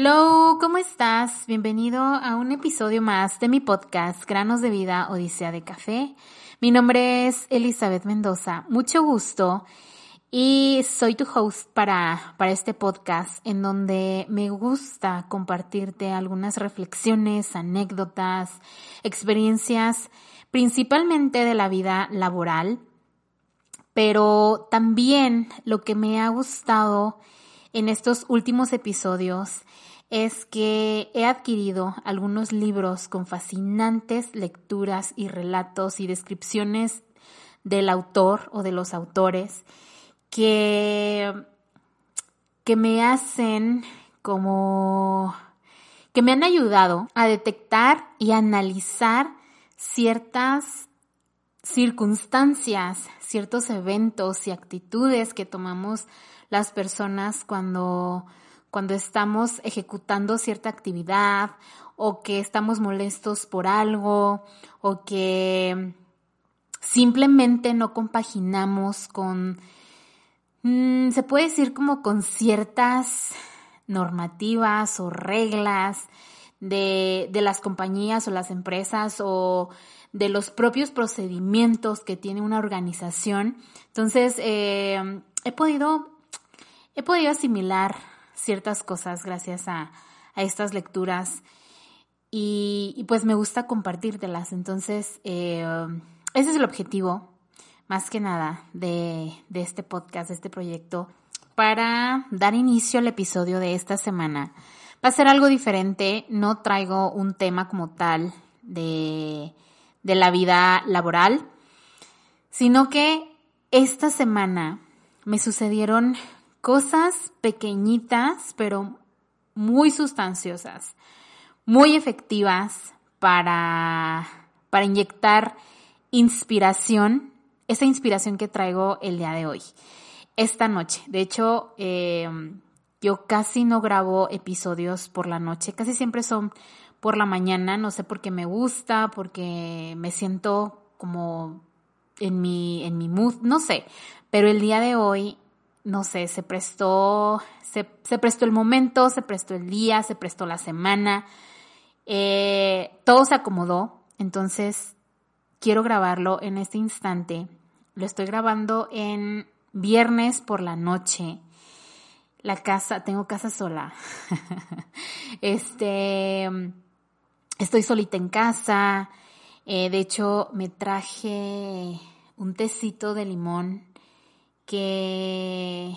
Hello, ¿cómo estás? Bienvenido a un episodio más de mi podcast Granos de Vida Odisea de Café. Mi nombre es Elizabeth Mendoza, mucho gusto y soy tu host para, para este podcast en donde me gusta compartirte algunas reflexiones, anécdotas, experiencias, principalmente de la vida laboral, pero también lo que me ha gustado en estos últimos episodios es que he adquirido algunos libros con fascinantes lecturas y relatos y descripciones del autor o de los autores que, que me hacen como que me han ayudado a detectar y analizar ciertas circunstancias, ciertos eventos y actitudes que tomamos las personas cuando, cuando estamos ejecutando cierta actividad o que estamos molestos por algo o que simplemente no compaginamos con, mm, se puede decir como con ciertas normativas o reglas de, de las compañías o las empresas o de los propios procedimientos que tiene una organización. Entonces, eh, he podido he podido asimilar ciertas cosas gracias a, estas lecturas y, pues me gusta compartírtelas. Entonces, eh, ese es el objetivo, más que nada, de, de este podcast, de este proyecto, para dar inicio al episodio de esta semana. Va a ser algo diferente, no traigo un tema como tal de, de la vida laboral, sino que esta semana me sucedieron cosas pequeñitas, pero muy sustanciosas, muy efectivas para, para inyectar inspiración, esa inspiración que traigo el día de hoy, esta noche. De hecho, em, yo casi no grabo episodios por la noche, casi siempre son por la mañana, no sé por qué me gusta, porque me siento como en mi, en mi mood, no sé, pero el día de hoy no sé, se prestó, se, prestó el momento, se prestó el día, se prestó la semana, eh, todo se acomodó, entonces quiero grabarlo en este instante. Lo estoy grabando en viernes por la noche. La casa, tengo casa sola. este, estoy solita en casa. Eh, de hecho, me traje un tecito de limón que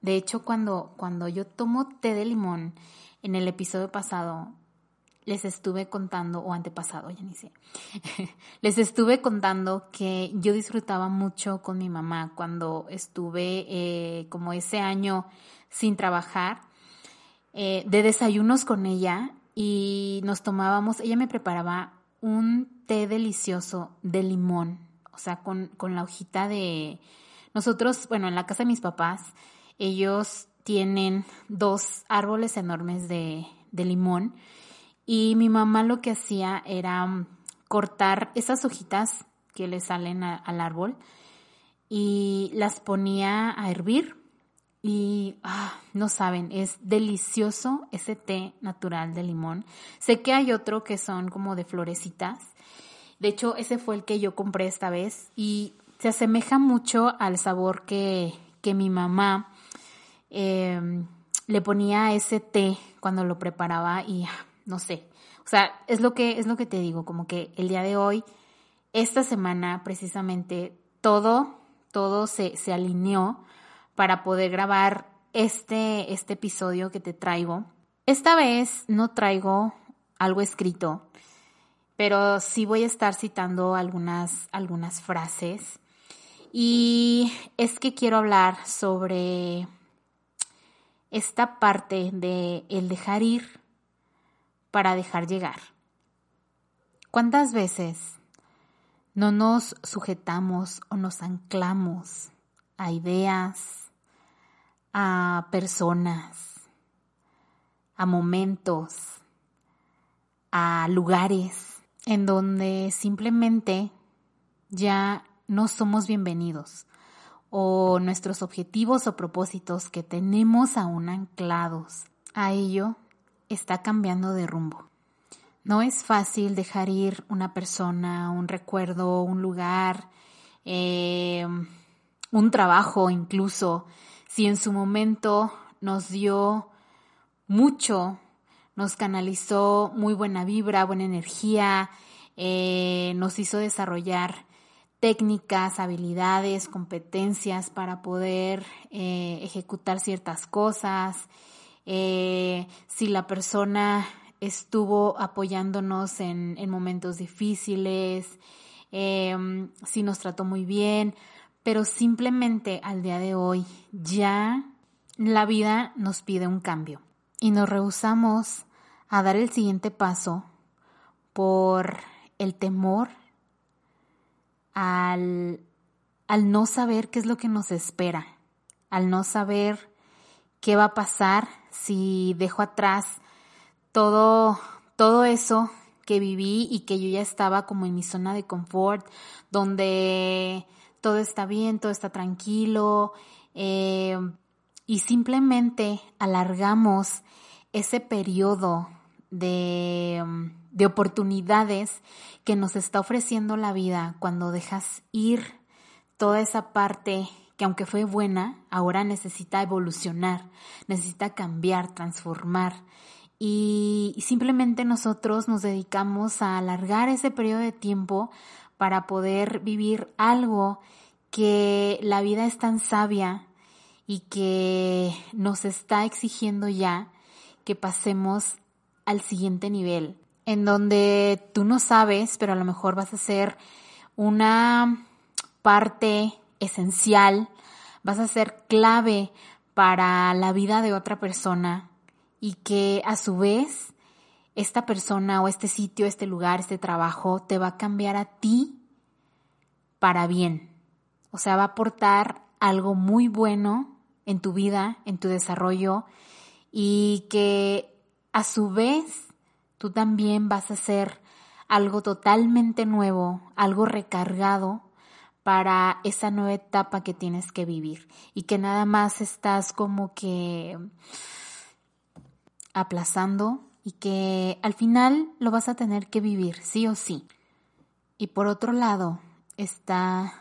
de hecho cuando, cuando yo tomo té de limón en el episodio pasado, les estuve contando, o antepasado, ya ni sé, les estuve contando que yo disfrutaba mucho con mi mamá cuando estuve eh, como ese año sin trabajar, eh, de desayunos con ella y nos tomábamos, ella me preparaba un té delicioso de limón, o sea, con, con la hojita de, nosotros, bueno, en la casa de mis papás, ellos tienen dos árboles enormes de, limón y mi mamá lo que hacía era cortar esas hojitas que le salen al árbol y las ponía a hervir y ah, no saben, es delicioso ese té natural de limón. Sé que hay otro que son como de florecitas. De hecho, ese fue el que yo compré esta vez y se asemeja mucho al sabor que, que mi mamá em, le ponía a ese té cuando lo preparaba y ah, no sé. O sea, es lo que, es lo que te digo, como que el día de hoy, esta semana precisamente, todo, todo se, se alineó para poder grabar este, este episodio que te traigo. Esta vez no traigo algo escrito, pero sí voy a estar citando algunas, algunas frases y es que quiero hablar sobre esta parte de el dejar ir para dejar llegar. ¿Cuántas veces no nos sujetamos o nos anclamos a ideas, a personas, a momentos, a lugares en donde simplemente ya no somos bienvenidos o nuestros objetivos o propósitos que tenemos aún anclados a ello está cambiando de rumbo. No es fácil dejar ir una persona, un recuerdo, un lugar, eh, un trabajo incluso, si en su momento nos dio mucho, nos canalizó muy buena vibra, buena energía, eh, nos hizo desarrollar técnicas, habilidades, competencias para poder eh, ejecutar ciertas cosas. Eh, si la persona estuvo apoyándonos en, en momentos difíciles, si nos trató muy bien, pero simplemente al día de hoy ya la vida nos pide un cambio y nos rehusamos a dar el siguiente paso por el temor al, al no saber qué es lo que nos espera, al no saber qué va a pasar si dejo atrás todo, todo eso que viví y que yo ya estaba como en mi zona de confort, donde todo está bien, todo está tranquilo, eh, y simplemente alargamos ese periodo de, de oportunidades que nos está ofreciendo la vida cuando dejas ir toda esa parte que aunque fue buena, ahora necesita evolucionar, necesita cambiar, transformar. Y simplemente nosotros nos dedicamos a alargar ese periodo de tiempo para poder vivir algo que la vida es tan sabia y que nos está exigiendo ya que pasemos al siguiente nivel, en donde tú no sabes, pero a lo mejor vas a ser una parte esencial, vas a ser clave para la vida de otra persona y que a su vez esta persona o este sitio, este lugar, este trabajo te va a cambiar a ti para bien. O sea, va a aportar algo muy bueno en tu vida, en tu desarrollo y que a su vez tú también vas a hacer algo totalmente nuevo, algo recargado para esa nueva etapa que tienes que vivir y que nada más estás como que aplazando y que al final lo vas a tener que vivir, sí o sí. Y por otro lado está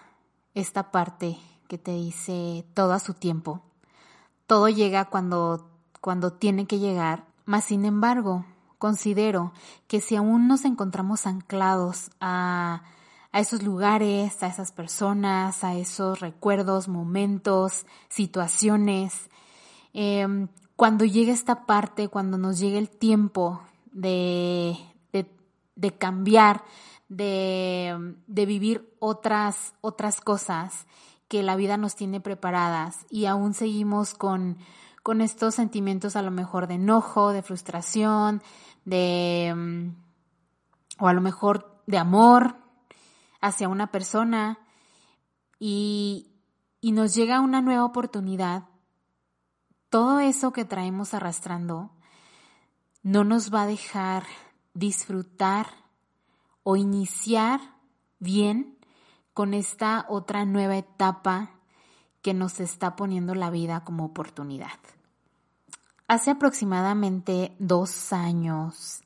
esta parte que te dice todo a su tiempo todo llega cuando, cuando tiene que llegar, mas sin embargo, considero que si aún nos encontramos anclados a, a esos lugares, a esas personas, a esos recuerdos, momentos, situaciones, em, cuando llegue esta parte, cuando nos llegue el tiempo de, de, de cambiar, de, de, vivir otras, otras cosas que la vida nos tiene preparadas y aún seguimos con, con estos sentimientos a lo mejor de enojo, de frustración, de mm, o a lo mejor de amor hacia una persona y, y nos llega una nueva oportunidad, todo eso que traemos arrastrando no nos va a dejar disfrutar o iniciar bien con esta otra nueva etapa que nos está poniendo la vida como oportunidad. Hace aproximadamente dos años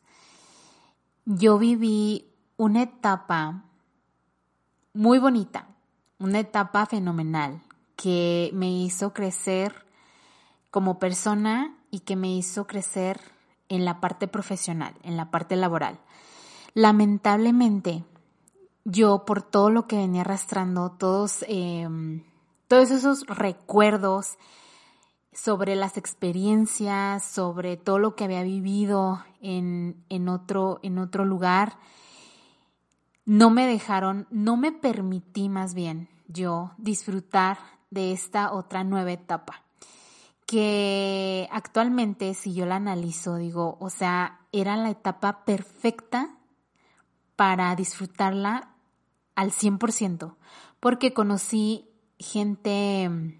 yo viví una etapa muy bonita, una etapa fenomenal que me hizo crecer como persona y que me hizo crecer en la parte profesional, en la parte laboral. Lamentablemente, yo por todo lo que venía arrastrando, todos, em, todos esos recuerdos sobre las experiencias, sobre todo lo que había vivido en, en, otro, en otro lugar, no me dejaron, no me permití más bien yo disfrutar de esta otra nueva etapa que actualmente si yo la analizo digo, o sea, era la etapa perfecta para disfrutarla al 100%, porque conocí gente,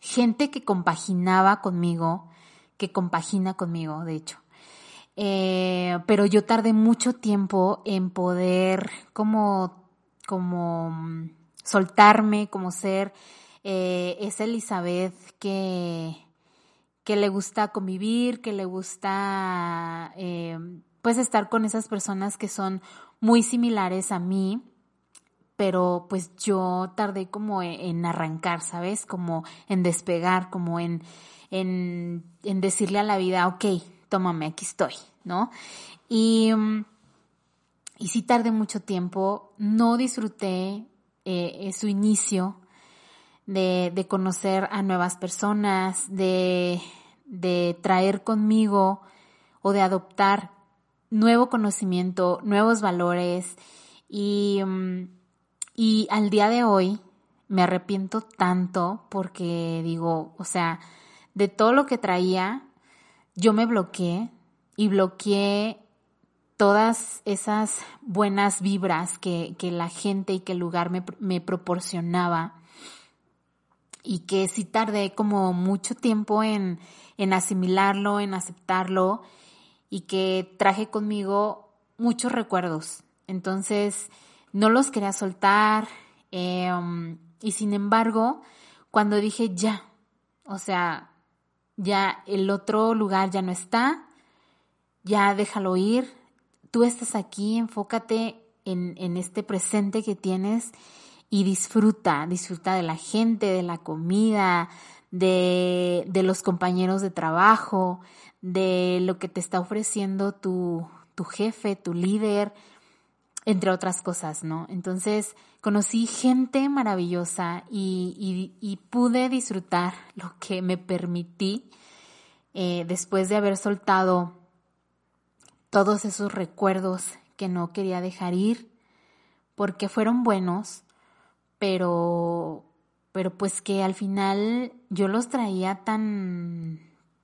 gente que compaginaba conmigo, que compagina conmigo, de hecho. Eh, pero yo tardé mucho tiempo en poder como, como soltarme, como ser eh, esa Elizabeth que, que le gusta convivir, que le gusta eh, pues estar con esas personas que son muy similares a mí, pero pues yo tardé como e, en arrancar, ¿sabes? Como en despegar, como en, en, en decirle a la vida, ok, tómame, aquí estoy, ¿no? Y, y sí tardé mucho tiempo, no disfruté eh, su inicio de, de, conocer a nuevas personas, de, de traer conmigo o de adoptar nuevo conocimiento, nuevos valores. Y, mm, y al día de hoy me arrepiento tanto porque digo, o sea, de todo lo que traía, yo me bloqueé y bloqueé todas esas buenas vibras que, que la gente y que el lugar me, me proporcionaba y que sí tardé como mucho tiempo en, en asimilarlo, en aceptarlo y que traje conmigo muchos recuerdos. Entonces, no los quería soltar. Em, y sin embargo, cuando dije ya, o sea, ya el otro lugar ya no está, ya déjalo ir, tú estás aquí, enfócate en, en este presente que tienes y disfruta, disfruta de la gente, de la comida, de, de los compañeros de trabajo, de lo que te está ofreciendo tu, tu jefe, tu líder, entre otras cosas, ¿no? Entonces conocí gente maravillosa y, y, pude disfrutar lo que me permití eh, después de haber soltado todos esos recuerdos que no quería dejar ir porque fueron buenos, pero, pero pues que al final yo los traía tan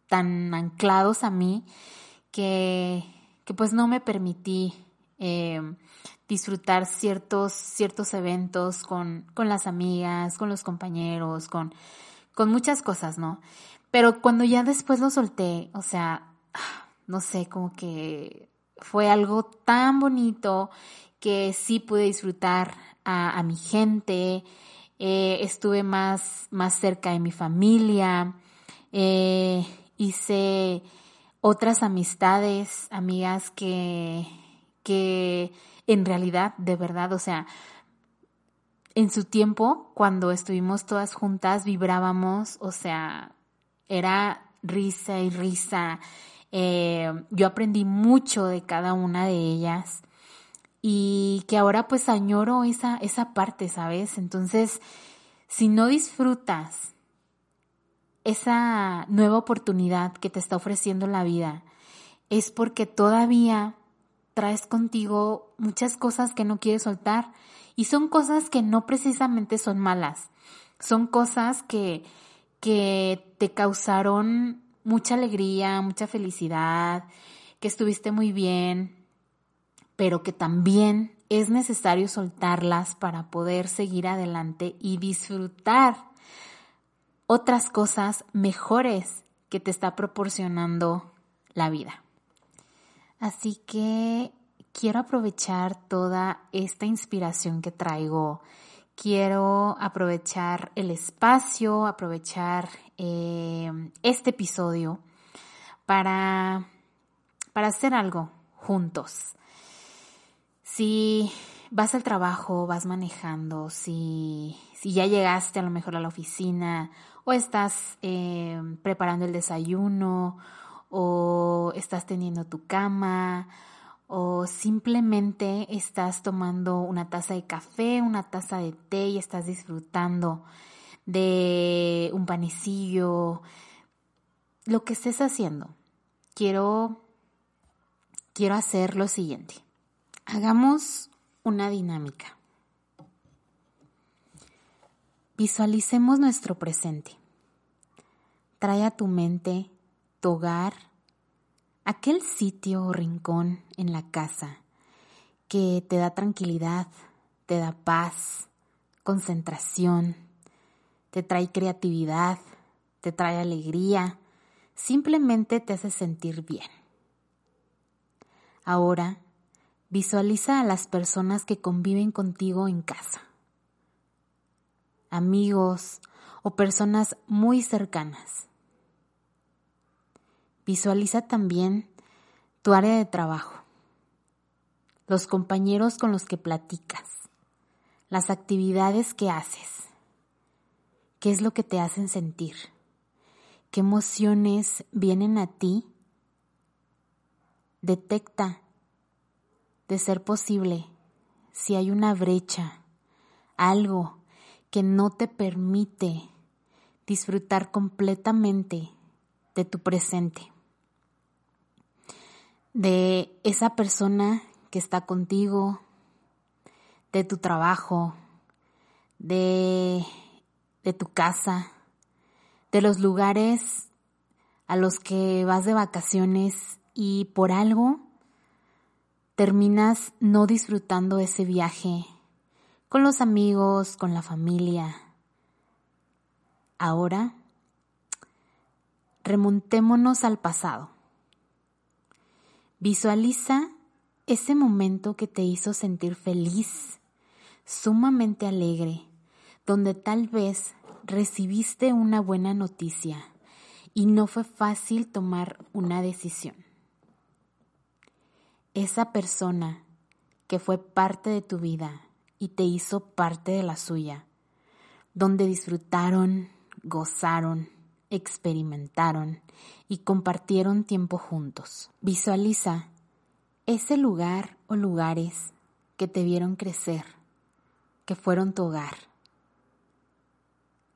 tan anclados a mí que, que pues no me permití eh, disfrutar ciertos, ciertos eventos con, con las amigas, con los compañeros, con, con muchas cosas, ¿no? Pero cuando ya después lo solté, o sea, no sé, como que fue algo tan bonito que sí pude disfrutar a, mi gente, eh, estuve más, más cerca de mi familia, eh, hice otras amistades, amigas que, que en realidad, de verdad, o sea, en su tiempo, cuando estuvimos todas juntas, vibrábamos, o sea, era risa y risa. Eh, yo aprendí mucho de cada una de ellas y que ahora pues añoro esa, esa parte, ¿sabes? Entonces, si no disfrutas esa nueva oportunidad que te está ofreciendo la vida es porque todavía traes contigo muchas cosas que no quieres soltar. Y son cosas que no precisamente son malas, son cosas que, que te causaron mucha alegría, mucha felicidad, que estuviste muy bien, pero que también es necesario soltarlas para poder seguir adelante y disfrutar otras cosas mejores que te está proporcionando la vida. Así que quiero aprovechar toda esta inspiración que traigo. Quiero aprovechar el espacio, aprovechar eh, este episodio para, para hacer algo juntos. Si vas al trabajo, vas manejando, si, si ya llegaste a lo mejor a la oficina o estás eh, preparando el desayuno o estás teniendo tu cama o simplemente estás tomando una taza de café, una taza de té y estás disfrutando de un panecillo, lo que estés haciendo. Quiero quiero hacer lo siguiente. Hagamos una dinámica. Visualicemos nuestro presente. Trae a tu mente tu hogar, aquel sitio o rincón en la casa que te da tranquilidad, te da paz, concentración, te trae creatividad, te trae alegría, simplemente te hace sentir bien. Ahora, visualiza a las personas que conviven contigo en casa. Amigos o personas muy cercanas. Visualiza también tu área de trabajo, los compañeros con los que platicas, las actividades que haces, qué es lo que te hacen sentir, qué emociones vienen a ti. Detecta, de ser posible, si hay una brecha, algo que no te permite disfrutar completamente de tu presente de esa persona que está contigo, de tu trabajo, de, de tu casa, de los lugares a los que vas de vacaciones y por algo terminas no disfrutando ese viaje con los amigos, con la familia. Ahora, remontémonos al pasado. Visualiza ese momento que te hizo sentir feliz, sumamente alegre, donde tal vez recibiste una buena noticia y no fue fácil tomar una decisión. Esa persona que fue parte de tu vida y te hizo parte de la suya, donde disfrutaron, gozaron, experimentaron y compartieron tiempo juntos. Visualiza ese lugar o lugares que te vieron crecer, que fueron tu hogar.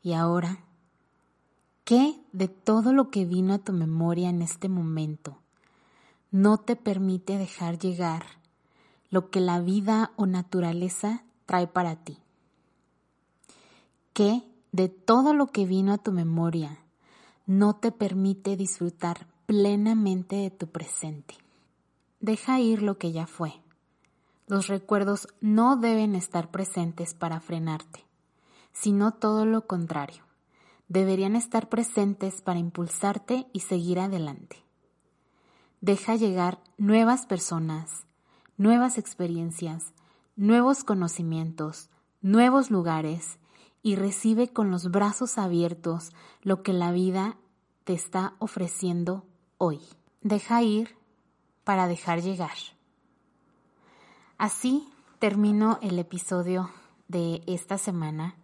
Y ahora, ¿qué de todo lo que vino a tu memoria en este momento no te permite dejar llegar lo que la vida o naturaleza trae para ti? ¿Qué de todo lo que vino a tu memoria no te permite disfrutar plenamente de tu presente. Deja ir lo que ya fue. Los recuerdos no deben estar presentes para frenarte, sino todo lo contrario. Deberían estar presentes para impulsarte y seguir adelante. Deja llegar nuevas personas, nuevas experiencias, nuevos conocimientos, nuevos lugares y recibe con los brazos abiertos lo que la vida te está ofreciendo hoy. Deja ir para dejar llegar. Así termino el episodio de esta semana.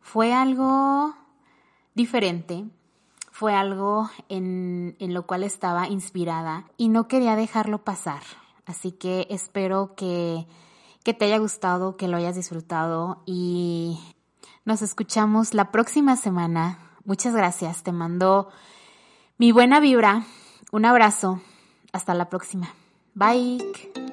Fue algo diferente, fue algo en, en, lo cual estaba inspirada y no quería dejarlo pasar. Así que espero que, que te haya gustado, que lo hayas disfrutado y nos escuchamos la próxima semana. Muchas gracias. Te mando mi buena vibra. Un abrazo. Hasta la próxima. Bye.